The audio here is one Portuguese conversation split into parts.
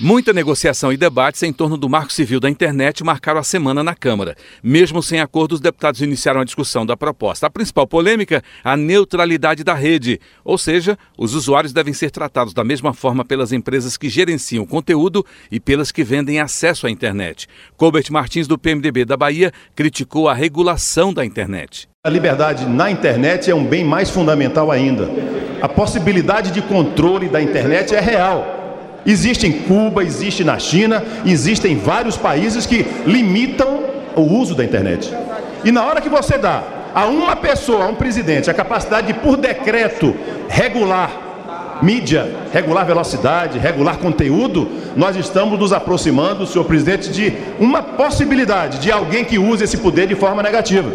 Muita negociação e debates em torno do Marco Civil da Internet marcaram a semana na Câmara. Mesmo sem acordo, os deputados iniciaram a discussão da proposta. A principal polêmica, a neutralidade da rede. Ou seja, os usuários devem ser tratados da mesma forma pelas empresas que gerenciam conteúdo e pelas que vendem acesso à internet. Colbert Martins, do PMDB da Bahia, criticou a regulação da internet. A liberdade na internet é um bem mais fundamental ainda. A possibilidade de controle da internet é real. Existe em Cuba, existe na China, existem vários países que limitam o uso da internet. E na hora que você dá a uma pessoa, a um presidente, a capacidade de, por decreto, regular mídia, regular velocidade, regular conteúdo, nós estamos nos aproximando, senhor presidente, de uma possibilidade de alguém que use esse poder de forma negativa.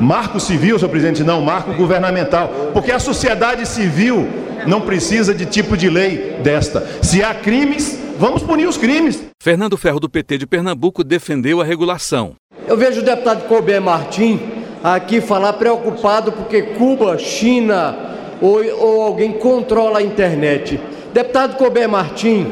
Marco civil, senhor presidente, não, marco governamental. Porque a sociedade civil não precisa de tipo de lei desta. Se há crimes, vamos punir os crimes. Fernando Ferro, do PT de Pernambuco, defendeu a regulação. Eu vejo o deputado Colbert Martim aqui falar preocupado porque Cuba, China ou, ou alguém controla a internet. Deputado Colbert Martim,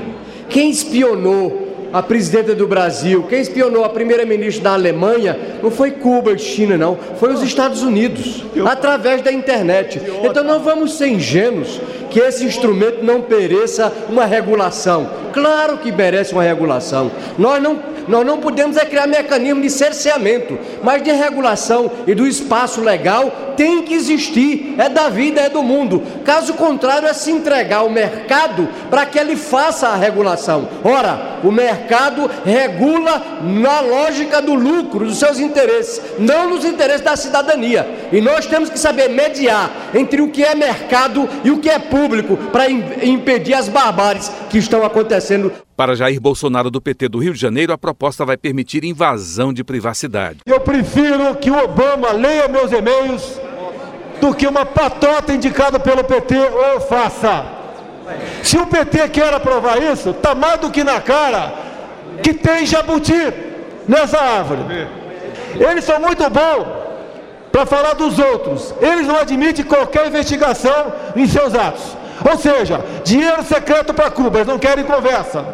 quem espionou a presidenta do Brasil, quem espionou a primeira-ministra da Alemanha, não foi Cuba e China, não, foi os Estados Unidos, através da internet. Então não vamos ser ingênuos que esse instrumento não mereça uma regulação. Claro que merece uma regulação. Nós não, nós não podemos é criar mecanismo de cerceamento, mas de regulação e do espaço legal tem que existir. É da vida, é do mundo. Caso contrário, é se entregar ao mercado para que ele faça a regulação. Ora, o mercado regula na lógica do lucro, dos seus interesses, não nos interesses da cidadania. E nós temos que saber mediar entre o que é mercado e o que é público para impedir as barbáries que estão acontecendo. Para Jair Bolsonaro do PT do Rio de Janeiro, a proposta vai permitir invasão de privacidade. Eu prefiro que o Obama leia meus e-mails do que uma patota indicada pelo PT ou faça. Se o PT quer aprovar isso, está mais do que na cara que tem jabuti nessa árvore. Eles são muito bons para falar dos outros. Eles não admitem qualquer investigação em seus atos. Ou seja, dinheiro secreto para Cuba, eles não querem conversa.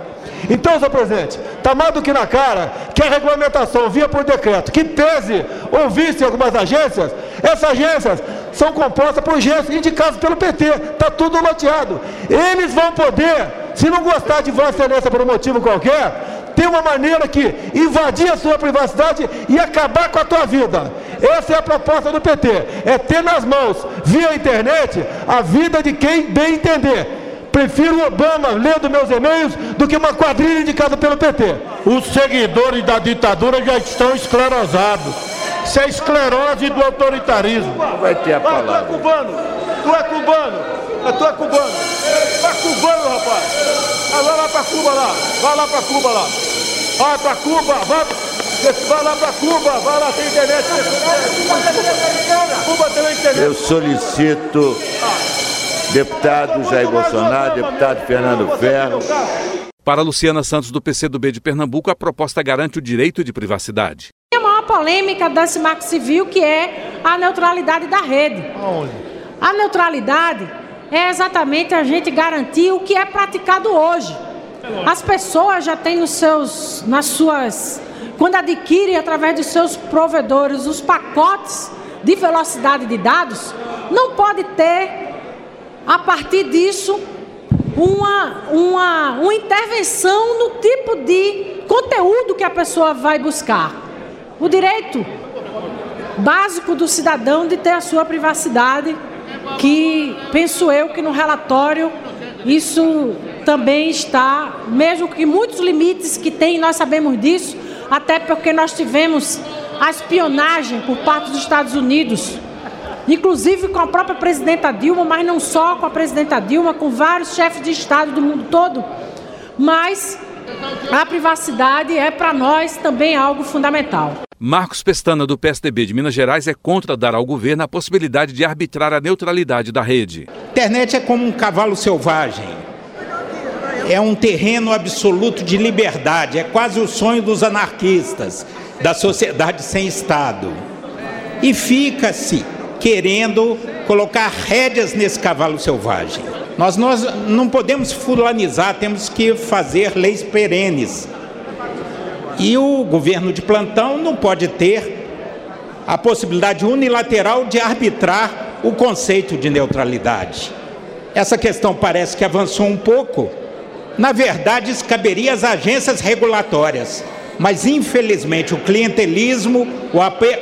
Então, senhor presidente, está mais do que na cara que a regulamentação via por decreto, que pese ouvisse algumas agências, essas agências são compostas por gente indicados pelo PT, está tudo loteado. Eles vão poder, se não gostar de Vossa Excelência por um motivo qualquer, ter uma maneira que invadir a sua privacidade e acabar com a tua vida. Essa é a proposta do PT, é ter nas mãos, via internet, a vida de quem bem entender. Prefiro Obama lendo meus e-mails do que uma quadrilha indicada pelo PT. Os seguidores da ditadura já estão esclerosados. Isso é esclerose do autoritarismo. Vai ter a palavra. Ah, tu é cubano, tu é cubano, ah, tu é cubano. Vai cubano, rapaz. Ah, vai lá pra Cuba lá, vai lá pra Cuba lá. Vai pra Cuba, vai, vai lá pra Cuba, vai lá, tem internet. Cuba tem internet. Eu solicito, deputado Jair Bolsonaro, deputado Fernando Ferro, para Luciana Santos, do PCdoB de Pernambuco, a proposta garante o direito de privacidade polêmica desse marco civil, que é a neutralidade da rede. Aonde? A neutralidade é exatamente a gente garantir o que é praticado hoje. As pessoas já têm nos seus, nas suas, quando adquirem através dos seus provedores os pacotes de velocidade de dados, não pode ter, a partir disso, uma, uma, uma intervenção no tipo de conteúdo que a pessoa vai buscar. O direito básico do cidadão de ter a sua privacidade, que penso eu que no relatório isso também está, mesmo que muitos limites que tem, nós sabemos disso, até porque nós tivemos a espionagem por parte dos Estados Unidos, inclusive com a própria presidenta Dilma, mas não só com a presidenta Dilma, com vários chefes de Estado do mundo todo. Mas a privacidade é para nós também algo fundamental. Marcos Pestana, do PSDB de Minas Gerais, é contra dar ao governo a possibilidade de arbitrar a neutralidade da rede. Internet é como um cavalo selvagem. É um terreno absoluto de liberdade, é quase o sonho dos anarquistas, da sociedade sem Estado. E fica-se querendo colocar rédeas nesse cavalo selvagem. Nós, nós não podemos fulanizar, temos que fazer leis perenes. E o governo de plantão não pode ter a possibilidade unilateral de arbitrar o conceito de neutralidade. Essa questão parece que avançou um pouco. Na verdade, isso caberia às agências regulatórias, mas infelizmente o clientelismo,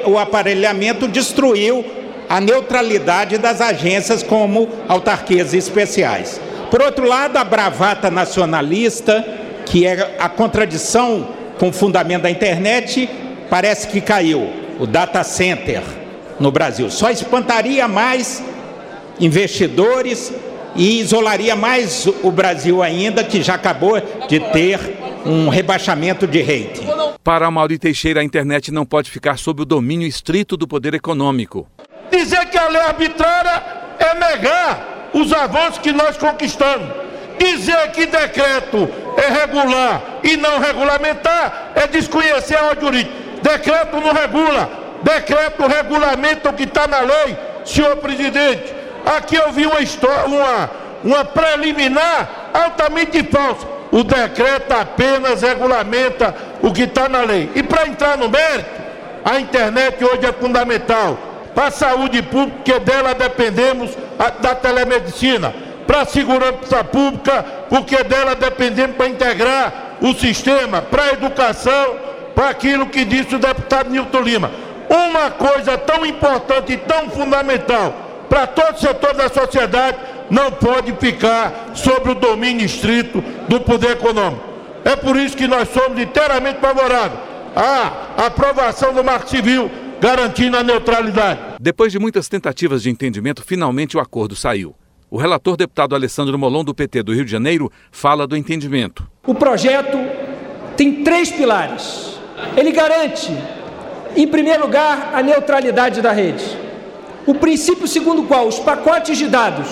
o aparelhamento destruiu a neutralidade das agências como autarquias especiais. Por outro lado, a bravata nacionalista, que é a contradição com o fundamento da internet, parece que caiu. O data center no Brasil só espantaria mais investidores e isolaria mais o Brasil ainda, que já acabou de ter um rebaixamento de rating. Para Mauri Teixeira, a internet não pode ficar sob o domínio estrito do poder econômico. Dizer que a lei arbitrária é negar os avanços que nós conquistamos. Dizer que decreto é regular e não regulamentar é desconhecer a jurídica. Decreto não regula, decreto regulamenta o que está na lei, senhor presidente. Aqui eu vi uma história, uma, uma preliminar altamente falsa. O decreto apenas regulamenta o que está na lei. E para entrar no mérito, a internet hoje é fundamental para a saúde pública, que dela dependemos da telemedicina, para a segurança pública, porque dela dependemos para integrar o sistema, para a educação, para aquilo que disse o deputado Nilton Lima. Uma coisa tão importante e tão fundamental para todo setor da sociedade não pode ficar sobre o domínio estrito do poder econômico. É por isso que nós somos inteiramente favoráveis à aprovação do Marco Civil garantindo a neutralidade. Depois de muitas tentativas de entendimento, finalmente o acordo saiu. O relator deputado Alessandro Molon, do PT do Rio de Janeiro, fala do entendimento. O projeto tem três pilares. Ele garante, em primeiro lugar, a neutralidade da rede. O princípio segundo o qual os pacotes de dados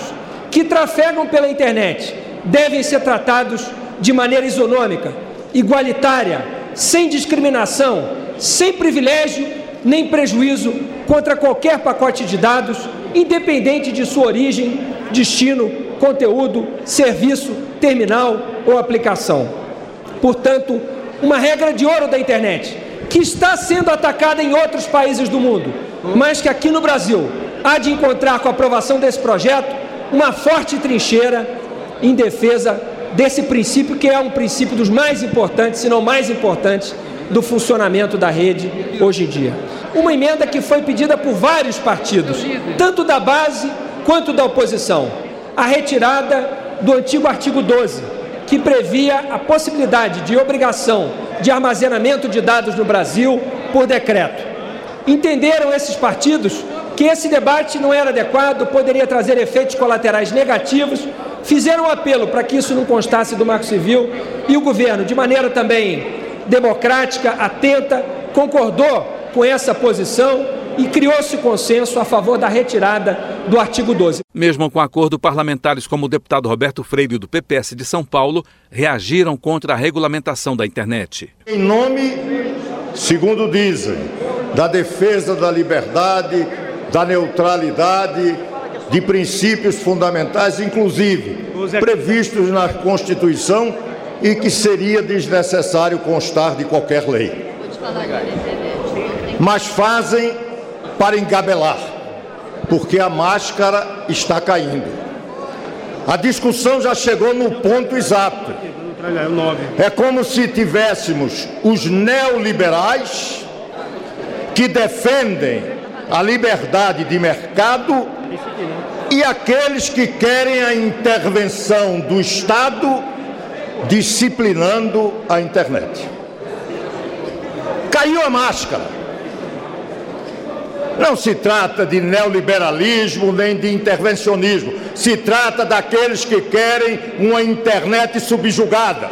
que trafegam pela internet devem ser tratados de maneira isonômica, igualitária, sem discriminação, sem privilégio nem prejuízo contra qualquer pacote de dados, independente de sua origem, destino, conteúdo, serviço, terminal ou aplicação. Portanto, uma regra de ouro da internet, que está sendo atacada em outros países do mundo, mas que aqui no Brasil há de encontrar com a aprovação desse projeto uma forte trincheira em defesa desse princípio, que é um princípio dos mais importantes, se não mais importantes, do funcionamento da rede hoje em dia. Uma emenda que foi pedida por vários partidos, tanto da base quanto da oposição. A retirada do antigo artigo 12, que previa a possibilidade de obrigação de armazenamento de dados no Brasil por decreto. Entenderam esses partidos que esse debate não era adequado, poderia trazer efeitos colaterais negativos, fizeram um apelo para que isso não constasse do Marco Civil e o governo, de maneira também democrática, atenta, concordou com essa posição e criou-se consenso a favor da retirada do artigo 12. Mesmo com acordo, parlamentares como o deputado Roberto Freire do PPS de São Paulo reagiram contra a regulamentação da internet. Em nome, segundo dizem, da defesa da liberdade, da neutralidade, de princípios fundamentais, inclusive previstos na Constituição e que seria desnecessário constar de qualquer lei. Mas fazem para engabelar, porque a máscara está caindo. A discussão já chegou no ponto exato. É como se tivéssemos os neoliberais que defendem a liberdade de mercado e aqueles que querem a intervenção do Estado disciplinando a internet. Caiu a máscara. Não se trata de neoliberalismo nem de intervencionismo. Se trata daqueles que querem uma internet subjugada.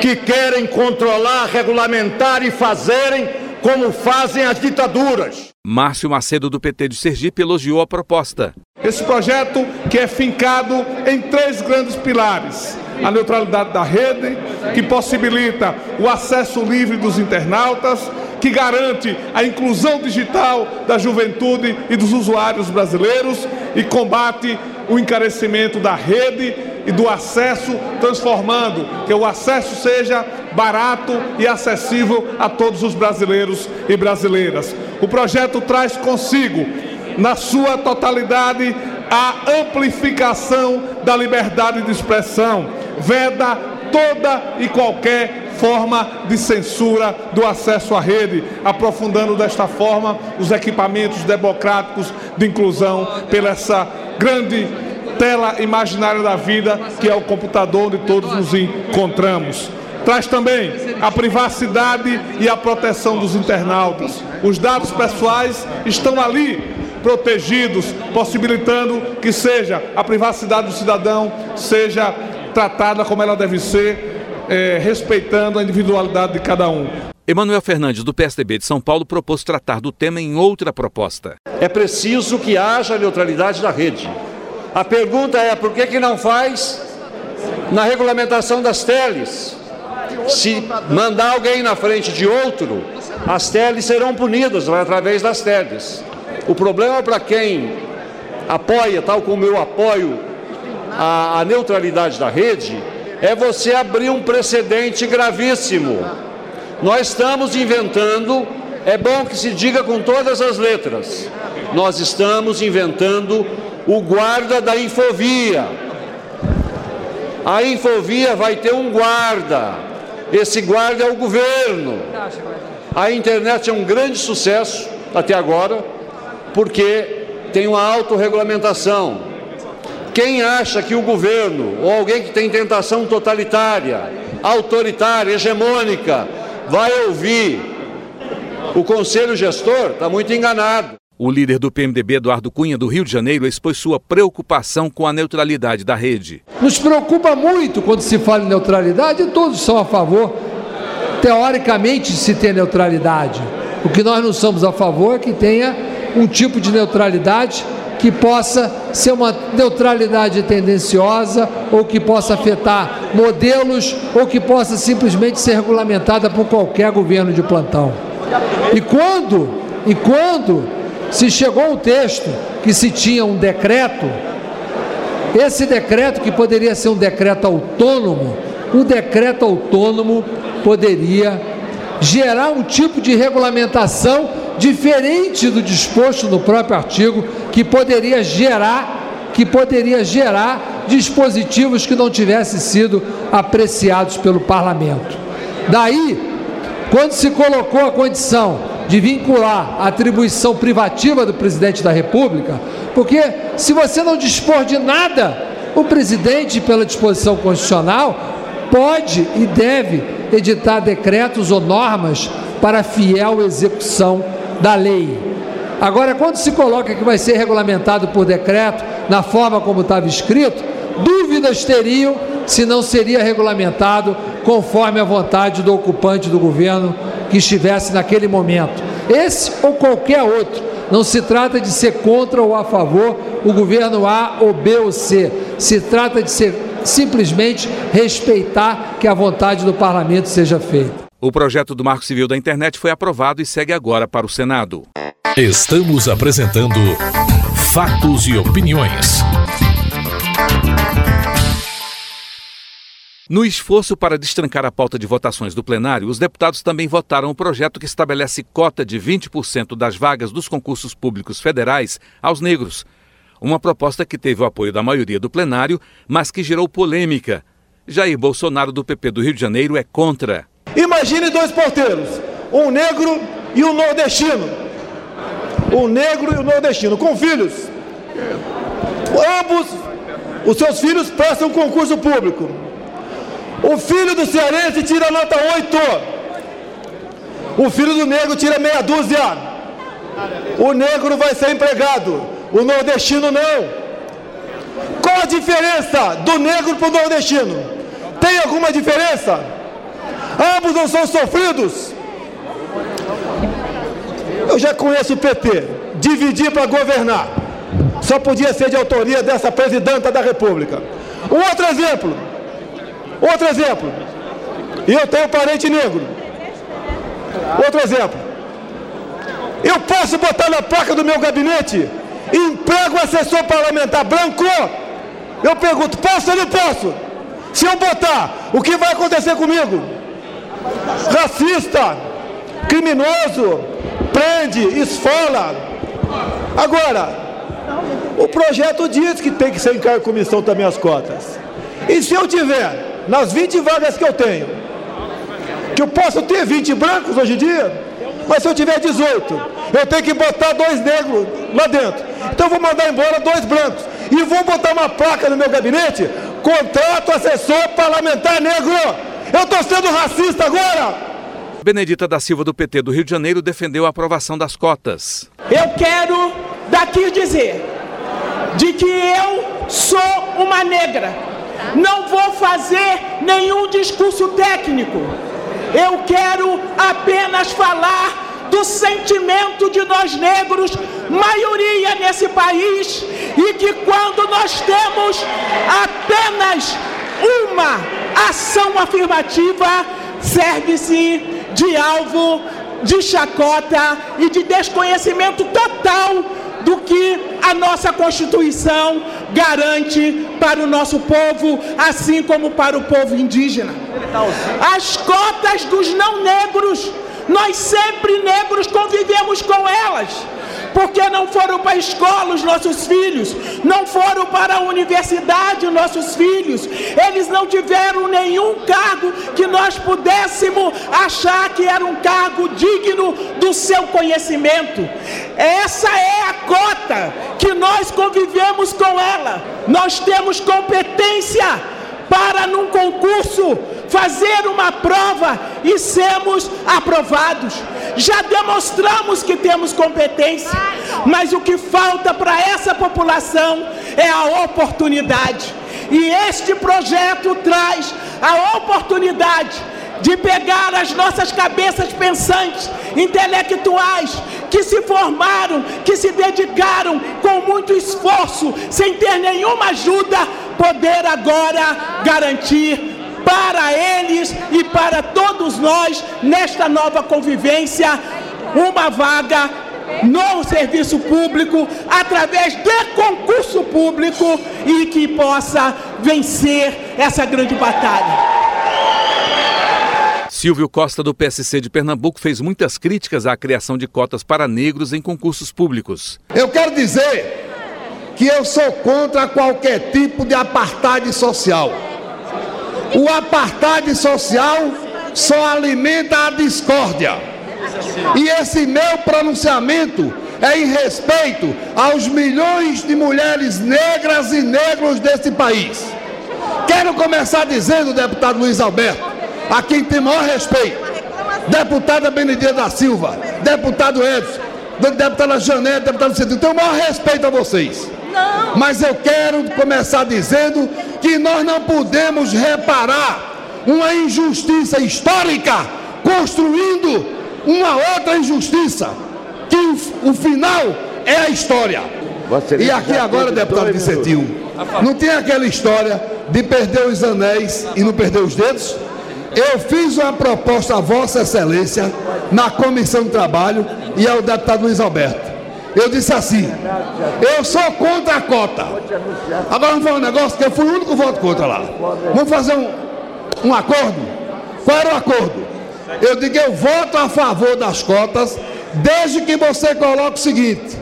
Que querem controlar, regulamentar e fazerem como fazem as ditaduras. Márcio Macedo, do PT de Sergipe, elogiou a proposta. Esse projeto que é fincado em três grandes pilares. A neutralidade da rede, que possibilita o acesso livre dos internautas, que garante a inclusão digital da juventude e dos usuários brasileiros e combate o encarecimento da rede e do acesso, transformando que o acesso seja barato e acessível a todos os brasileiros e brasileiras. O projeto traz consigo, na sua totalidade, a amplificação da liberdade de expressão, veda toda e qualquer forma de censura do acesso à rede, aprofundando desta forma os equipamentos democráticos de inclusão pela essa grande tela imaginária da vida que é o computador onde todos nos encontramos. Traz também a privacidade e a proteção dos internautas. Os dados pessoais estão ali protegidos, possibilitando que seja a privacidade do cidadão seja tratada como ela deve ser, é, respeitando a individualidade de cada um. Emanuel Fernandes, do PSDB de São Paulo, propôs tratar do tema em outra proposta. É preciso que haja neutralidade da rede. A pergunta é por que, que não faz na regulamentação das teles? Se mandar alguém na frente de outro, as teles serão punidas através das teles. O problema para quem apoia, tal como eu apoio, a, a neutralidade da rede, é você abrir um precedente gravíssimo. Nós estamos inventando, é bom que se diga com todas as letras, nós estamos inventando o guarda da infovia. A infovia vai ter um guarda, esse guarda é o governo. A internet é um grande sucesso até agora, porque tem uma autorregulamentação. Quem acha que o governo, ou alguém que tem tentação totalitária, autoritária, hegemônica, vai ouvir o conselho gestor, está muito enganado. O líder do PMDB, Eduardo Cunha, do Rio de Janeiro, expôs sua preocupação com a neutralidade da rede. Nos preocupa muito quando se fala em neutralidade, todos são a favor, teoricamente, se ter neutralidade. O que nós não somos a favor é que tenha um tipo de neutralidade que possa ser uma neutralidade tendenciosa ou que possa afetar modelos ou que possa simplesmente ser regulamentada por qualquer governo de plantão. E quando, e quando se chegou ao texto que se tinha um decreto, esse decreto que poderia ser um decreto autônomo, o decreto autônomo poderia gerar um tipo de regulamentação diferente do disposto no próprio artigo, que poderia gerar, que poderia gerar dispositivos que não tivessem sido apreciados pelo parlamento. Daí, quando se colocou a condição de vincular a atribuição privativa do presidente da República, porque se você não dispor de nada, o presidente, pela disposição constitucional, pode e deve editar decretos ou normas para fiel execução da lei. Agora, quando se coloca que vai ser regulamentado por decreto, na forma como estava escrito, dúvidas teriam se não seria regulamentado conforme a vontade do ocupante do governo que estivesse naquele momento. Esse ou qualquer outro. Não se trata de ser contra ou a favor o governo A ou B ou C. Se trata de ser simplesmente respeitar que a vontade do parlamento seja feita. O projeto do Marco Civil da Internet foi aprovado e segue agora para o Senado. Estamos apresentando Fatos e Opiniões. No esforço para destrancar a pauta de votações do plenário, os deputados também votaram o projeto que estabelece cota de 20% das vagas dos concursos públicos federais aos negros. Uma proposta que teve o apoio da maioria do plenário, mas que gerou polêmica. Jair Bolsonaro, do PP do Rio de Janeiro, é contra. Imagine dois porteiros, um negro e um nordestino. Um negro e um nordestino, com filhos. Ambos, os seus filhos prestam concurso público. O filho do cearense tira nota 8. O filho do negro tira meia dúzia. O negro vai ser empregado, o nordestino não. Qual a diferença do negro para o nordestino? Tem alguma diferença? Ambos não são sofridos. Eu já conheço o PT. Dividir para governar. só podia ser de autoria dessa presidenta da República. Um outro exemplo. Outro exemplo. E eu tenho parente negro. Outro exemplo. Eu posso botar na placa do meu gabinete emprego assessor parlamentar branco? Eu pergunto, posso ou não posso? Se eu botar, o que vai acontecer comigo? Racista, criminoso, prende, esfola. Agora, o projeto diz que tem que ser em comissão também as cotas. E se eu tiver, nas 20 vagas que eu tenho, que eu posso ter 20 brancos hoje em dia, mas se eu tiver 18, eu tenho que botar dois negros lá dentro. Então eu vou mandar embora dois brancos. E vou botar uma placa no meu gabinete, contrato assessor parlamentar negro. Eu estou sendo racista agora. Benedita da Silva, do PT do Rio de Janeiro, defendeu a aprovação das cotas. Eu quero daqui dizer de que eu sou uma negra. Não vou fazer nenhum discurso técnico. Eu quero apenas falar do sentimento de nós negros, maioria nesse país, e que quando nós temos apenas uma ação afirmativa, serve-se de alvo de chacota e de desconhecimento total do que a nossa Constituição garante para o nosso povo, assim como para o povo indígena. As cotas dos não negros, nós sempre negros convivemos com elas porque não foram para a escola os nossos filhos, não foram para a universidade os nossos filhos, eles não tiveram nenhum cargo que nós pudéssemos achar que era um cargo digno do seu conhecimento. Essa é a cota que nós convivemos com ela. Nós temos competência para num concurso fazer uma prova e sermos aprovados. Já demonstramos que temos competência, mas o que falta para essa população é a oportunidade. E este projeto traz a oportunidade de pegar as nossas cabeças pensantes, intelectuais, que se formaram, que se dedicaram com muito esforço, sem ter nenhuma ajuda, poder agora garantir para eles e para todos nós, nesta nova convivência, uma vaga no serviço público, através de concurso público e que possa vencer essa grande batalha. Silvio Costa, do PSC de Pernambuco, fez muitas críticas à criação de cotas para negros em concursos públicos. Eu quero dizer que eu sou contra qualquer tipo de apartheid social. O apartheid social só alimenta a discórdia. E esse meu pronunciamento é em respeito aos milhões de mulheres negras e negros desse país. Quero começar dizendo, deputado Luiz Alberto, a quem tem maior respeito, deputada Benedita da Silva, deputado Edson, deputada Janete, deputado Cedinho, tenho o maior respeito a vocês. Mas eu quero começar dizendo que nós não podemos reparar uma injustiça histórica construindo uma outra injustiça, que o, final é a história. E aqui agora, deputado Vicentinho, não tem aquela história de perder os anéis e não perder os dedos? Eu fiz uma proposta a Vossa Excelência na Comissão de Trabalho e ao deputado Luiz Alberto. Eu disse assim: eu sou contra a cota. Agora vamos falar um negócio que eu fui o único voto contra lá. Vamos fazer um, um acordo? Qual era o acordo? Eu digo: eu voto a favor das cotas, desde que você coloque o seguinte: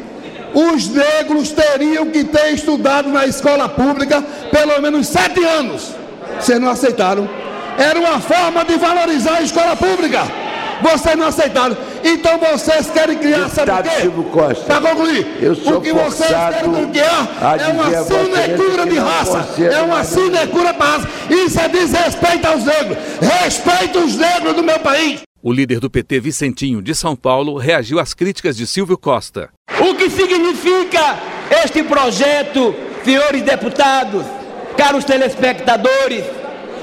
os negros teriam que ter estudado na escola pública pelo menos sete anos. Vocês não aceitaram. Era uma forma de valorizar a escola pública. Vocês não aceitaram. Então vocês querem criar, sabe o quê? Para concluir, o que vocês querem criar é uma sinecura de raça. É uma sinecura de raça. Isso é desrespeito aos negros. Respeito os negros do meu país. O líder do PT, Vicentinho, de São Paulo, reagiu às críticas de Silvio Costa. O que significa este projeto, senhores deputados, caros telespectadores,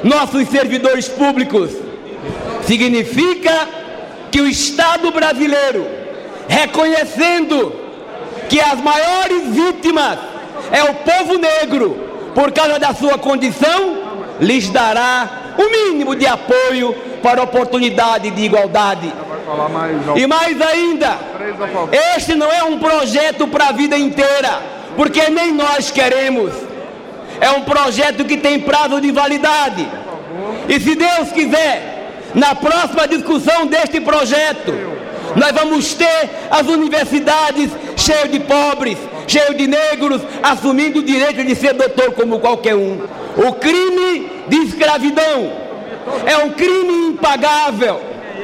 nossos servidores públicos? Significa que o Estado brasileiro, reconhecendo que as maiores vítimas é o povo negro, por causa da sua condição, lhes dará o mínimo de apoio para oportunidade de igualdade. E mais ainda, este não é um projeto para a vida inteira, porque nem nós queremos. É um projeto que tem prazo de validade. E se Deus quiser, na próxima discussão deste projeto, nós vamos ter as universidades cheias de pobres, cheias de negros, assumindo o direito de ser doutor como qualquer um. O crime de escravidão é um crime impagável.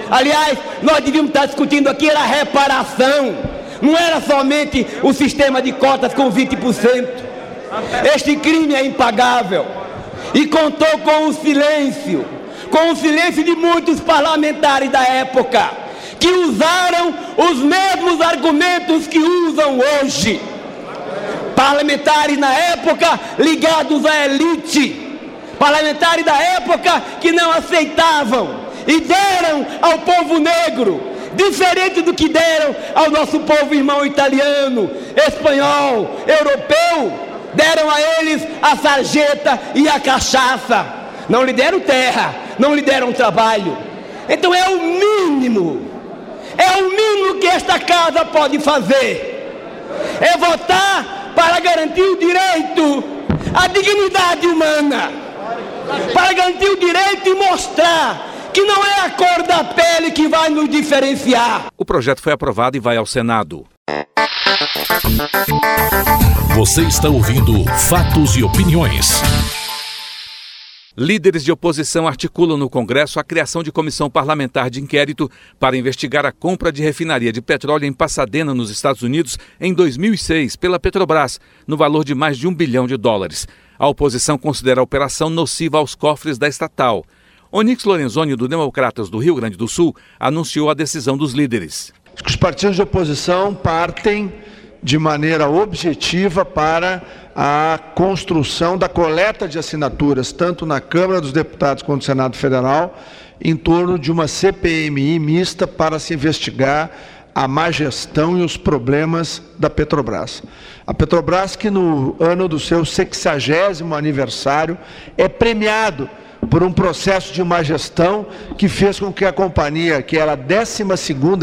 Aliás, nós devíamos estar discutindo aqui era reparação. Não era somente o sistema de cotas com 20%. Este crime é impagável. E contou com o silêncio, com o silêncio de muitos parlamentares da época, que usaram os mesmos argumentos que usam hoje. Parlamentares na época ligados à elite, parlamentares da época que não aceitavam e deram ao povo negro, diferente do que deram ao nosso povo irmão italiano, espanhol, europeu, deram a eles a sarjeta e a cachaça, não lhe deram terra, não lhe deram trabalho. Então é o mínimo, é o mínimo que esta casa pode fazer, é votar para garantir o direito, a dignidade humana, para garantir o direito e mostrar que não é a cor da pele que vai nos diferenciar. O projeto foi aprovado e vai ao Senado. Você está ouvindo Fatos e Opiniões. Líderes de oposição articulam no Congresso a criação de comissão parlamentar de inquérito para investigar a compra de refinaria de petróleo em Pasadena, nos Estados Unidos, em 2006, pela Petrobras, no valor de mais de um bilhão de dólares. A oposição considera a operação nociva aos cofres da estatal. Onix Lorenzoni, do Democratas do Rio Grande do Sul, anunciou a decisão dos líderes. Os partidos de oposição partem de maneira objetiva para a construção da coleta de assinaturas, tanto na Câmara dos Deputados quanto no Senado Federal, em torno de uma CPMI mista para se investigar a má gestão e os problemas da Petrobras. A Petrobras, que no ano do seu 60 aniversário é premiado por um processo de má gestão que fez com que a companhia, que era a 12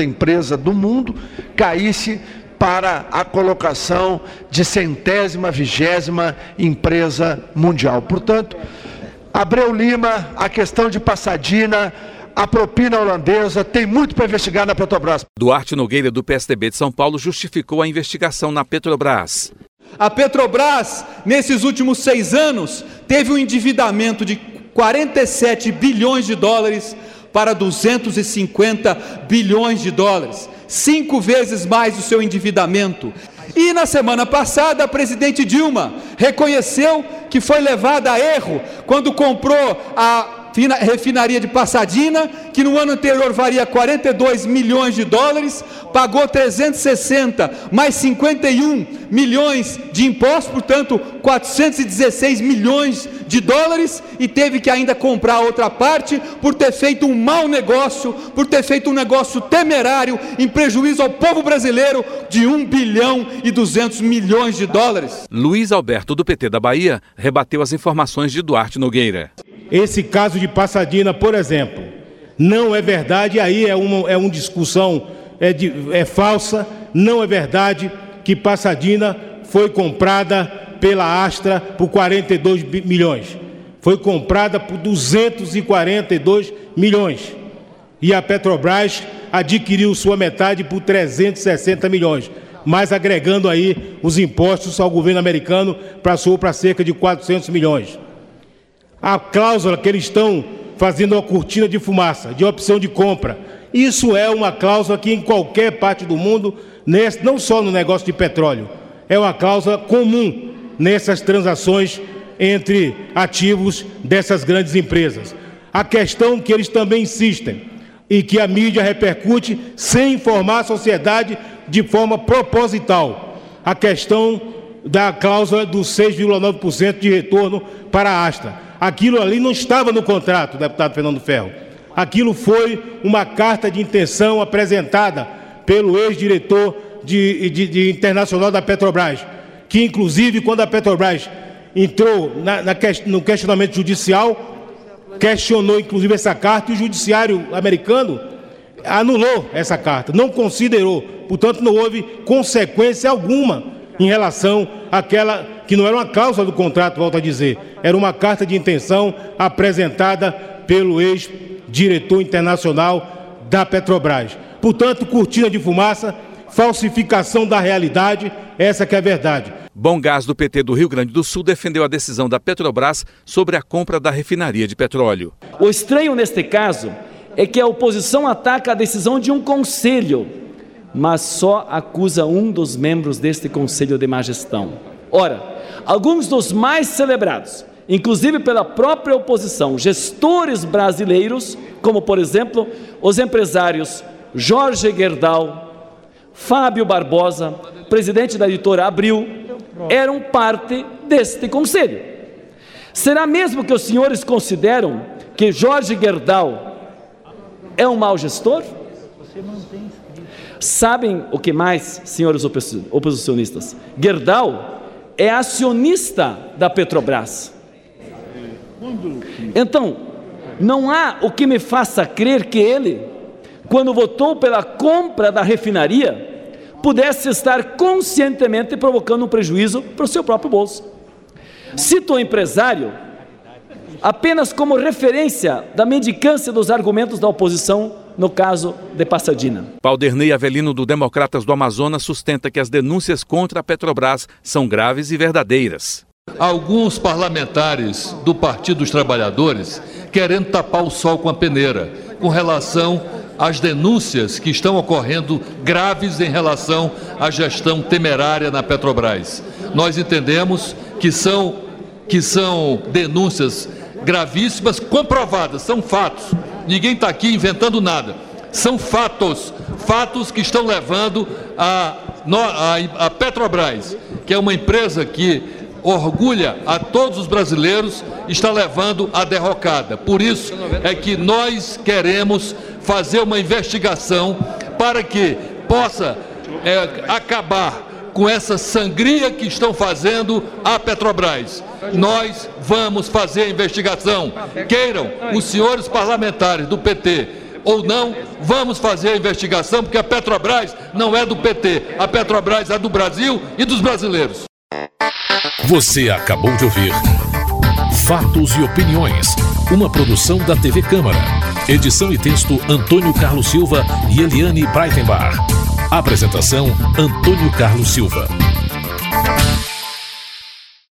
empresa do mundo, caísse para a colocação de centésima, vigésima empresa mundial. Portanto, Abreu Lima, a questão de Passadina, a propina holandesa, tem muito para investigar na Petrobras. Duarte Nogueira, do PSDB de São Paulo, justificou a investigação na Petrobras. A Petrobras, nesses últimos seis anos, teve um endividamento de 47 bilhões de dólares para 250 bilhões de dólares, cinco vezes mais o seu endividamento. E na semana passada, a presidente Dilma reconheceu que foi levada a erro quando comprou a refinaria de Passadina, que no ano anterior valia 42 milhões de dólares, pagou 360 mais 51 milhões de impostos, portanto 416 milhões de dólares e teve que ainda comprar outra parte por ter feito um mau negócio, por ter feito um negócio temerário em prejuízo ao povo brasileiro de 1 bilhão e 200 milhões de dólares. Luiz Alberto do PT da Bahia rebateu as informações de Duarte Nogueira. Esse caso de Passadina, por exemplo, não é verdade, aí é uma, é uma discussão é, de, é falsa, não é verdade que Passadina foi comprada pela Astra por 42 milhões. Foi comprada por 242 milhões. E a Petrobras adquiriu sua metade por 360 milhões. Mas agregando aí os impostos ao governo americano, passou para cerca de 400 milhões. A cláusula que eles estão fazendo uma cortina de fumaça, de opção de compra. Isso é uma cláusula que em qualquer parte do mundo, não só no negócio de petróleo, é uma cláusula comum nessas transações entre ativos dessas grandes empresas. A questão que eles também insistem e que a mídia repercute sem informar a sociedade de forma proposital, a questão da cláusula dos 6,9% de retorno para a Astra. Aquilo ali não estava no contrato, deputado Fernando Ferro. Aquilo foi uma carta de intenção apresentada pelo ex-diretor de, de, de, internacional da Petrobras. que inclusive quando a Petrobras entrou na, na, no questionamento judicial, questionou inclusive essa carta e o judiciário americano anulou essa carta, não considerou, portanto não houve consequência alguma em relação àquela que não era uma cláusula do contrato, volto a dizer, era uma carta de intenção apresentada pelo ex-diretor internacional da Petrobras. Portanto, cortina de fumaça, falsificação da realidade, essa que é a verdade. Bom Gás do PT do Rio Grande do Sul defendeu a decisão da Petrobras sobre a compra da refinaria de petróleo. O estranho neste caso é que a oposição ataca a decisão de um conselho, mas só acusa um dos membros deste conselho de má gestão. Ora, alguns dos mais celebrados, inclusive pela própria oposição, gestores brasileiros, como por exemplo os empresários Jorge Gerdau, Fábio Barbosa, presidente da editora Abril, eram parte deste conselho. Será mesmo que os senhores consideram que Jorge Gerdau é um mau gestor? Sabem o que mais, senhores oposicionistas? Gerdau é acionista da Petrobras. Então, não há o que me faça crer que ele, quando votou pela compra da refinaria, pudesse estar conscientemente provocando um prejuízo para o seu próprio bolso. Cito o empresário apenas como referência da mendicância dos argumentos da oposição no caso de Passadina. Pauderney Avelino, do Democratas do Amazonas, sustenta que as denúncias contra a Petrobras são graves e verdadeiras. Alguns parlamentares do Partido dos Trabalhadores querendo tapar o sol com a peneira com relação às denúncias que estão ocorrendo graves em relação à gestão temerária na Petrobras. Nós entendemos que são, que são denúncias gravíssimas, comprovadas, são fatos. Ninguém está aqui inventando nada. São fatos, fatos que estão levando a, a, a Petrobras, que é uma empresa que orgulha a todos os brasileiros, está levando a derrocada. Por isso é que nós queremos fazer uma investigação para que possa é, acabar com essa sangria que estão fazendo a Petrobras. Nós vamos fazer a investigação. Queiram os senhores parlamentares do PT ou não, vamos fazer a investigação, porque a Petrobras não é do PT, a Petrobras é do Brasil e dos brasileiros. Você acabou de ouvir Fatos e Opiniões, uma produção da TV Câmara. Edição e texto Antônio Carlos Silva e Eliane Breitenbach. Apresentação Antônio Carlos Silva.